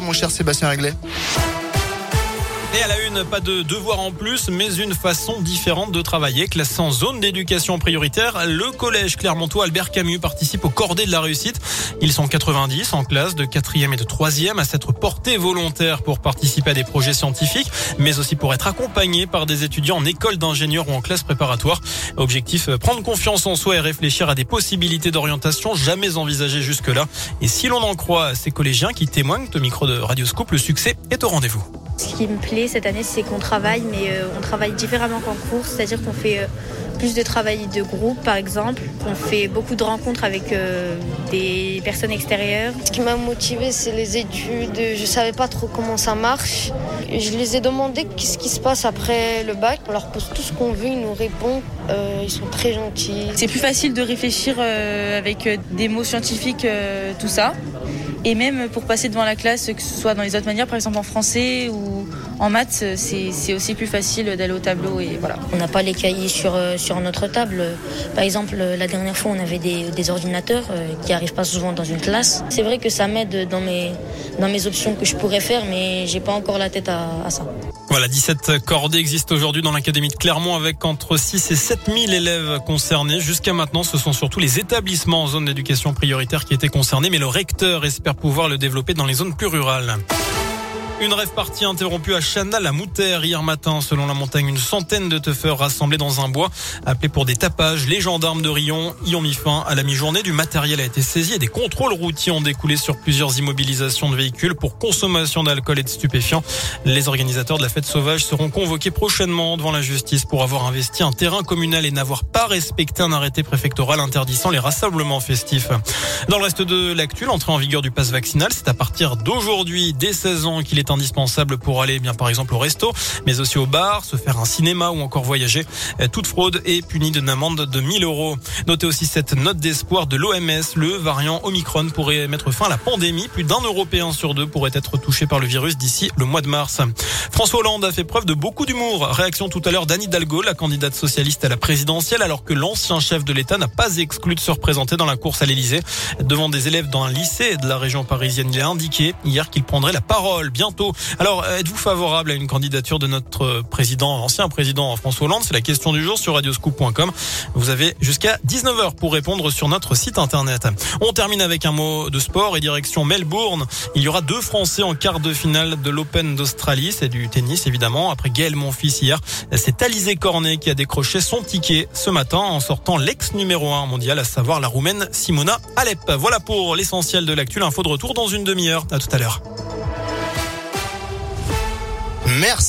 Mon cher Sébastien Réglet. Et à la une, pas de devoir en plus, mais une façon différente de travailler. Classé en zone d'éducation prioritaire, le collège Clermontois Albert Camus participe au cordée de la réussite. Ils sont 90 en classe de 4e et de 3e à s'être portés volontaires pour participer à des projets scientifiques, mais aussi pour être accompagnés par des étudiants en école d'ingénieur ou en classe préparatoire. Objectif, prendre confiance en soi et réfléchir à des possibilités d'orientation jamais envisagées jusque-là. Et si l'on en croit ces collégiens qui témoignent au micro de Radio Scoop, le succès est au rendez-vous. Ce qui me plaît cette année, c'est qu'on travaille, mais euh, on travaille différemment qu'en cours, c'est-à-dire qu'on fait euh, plus de travail de groupe, par exemple. On fait beaucoup de rencontres avec euh, des personnes extérieures. Ce qui m'a motivé, c'est les études. Je savais pas trop comment ça marche. Je les ai demandé qu'est-ce qui se passe après le bac? On leur pose tout ce qu'on veut, ils nous répondent. ils sont très gentils. C'est plus facile de réfléchir avec des mots scientifiques, tout ça. Et même pour passer devant la classe, que ce soit dans les autres manières, par exemple en français ou en maths, c'est aussi plus facile d'aller au tableau et voilà. On n'a pas les cahiers sur, euh, sur notre table. Par exemple, la dernière fois, on avait des, ordinateurs euh, qui n'arrivent pas souvent dans une classe. C'est vrai que ça m'aide dans mes, dans mes options que je pourrais faire, mais j'ai pas encore la tête à ça. Voilà, 17 cordées existent aujourd'hui dans l'Académie de Clermont avec entre 6 et 7 000 élèves concernés. Jusqu'à maintenant, ce sont surtout les établissements en zone d'éducation prioritaire qui étaient concernés, mais le recteur espère pouvoir le développer dans les zones plus rurales. Une rêve partie interrompue à Chanal, la Moutère, hier matin. Selon la montagne, une centaine de teufeurs rassemblés dans un bois, appelés pour des tapages. Les gendarmes de Rion y ont mis fin à la mi-journée. Du matériel a été saisi et des contrôles routiers ont découlé sur plusieurs immobilisations de véhicules pour consommation d'alcool et de stupéfiants. Les organisateurs de la fête sauvage seront convoqués prochainement devant la justice pour avoir investi un terrain communal et n'avoir pas respecté un arrêté préfectoral interdisant les rassemblements festifs. Dans le reste de l'actu, l'entrée en vigueur du pass vaccinal, c'est à partir d'aujourd'hui, dès 16 ans, qu'il est indispensable pour aller bien par exemple au resto, mais aussi au bar, se faire un cinéma ou encore voyager. Euh, toute fraude est punie d'une amende de 1000 euros. Notez aussi cette note d'espoir de l'OMS. Le variant Omicron pourrait mettre fin à la pandémie. Plus d'un Européen sur deux pourrait être touché par le virus d'ici le mois de mars. François Hollande a fait preuve de beaucoup d'humour. Réaction tout à l'heure d'Anne Hidalgo, la candidate socialiste à la présidentielle, alors que l'ancien chef de l'État n'a pas exclu de se représenter dans la course à l'Élysée. Devant des élèves dans un lycée de la région parisienne, il a indiqué hier qu'il prendrait la parole alors, êtes-vous favorable à une candidature de notre président, ancien président François Hollande? C'est la question du jour sur radioscoop.com. Vous avez jusqu'à 19h pour répondre sur notre site internet. On termine avec un mot de sport et direction Melbourne. Il y aura deux Français en quart de finale de l'Open d'Australie. C'est du tennis, évidemment. Après Gaël Monfils hier, c'est Alizé Cornet qui a décroché son ticket ce matin en sortant l'ex numéro 1 mondial, à savoir la Roumaine Simona Alep. Voilà pour l'essentiel de l'actu. Info de retour dans une demi-heure. À tout à l'heure. Merci.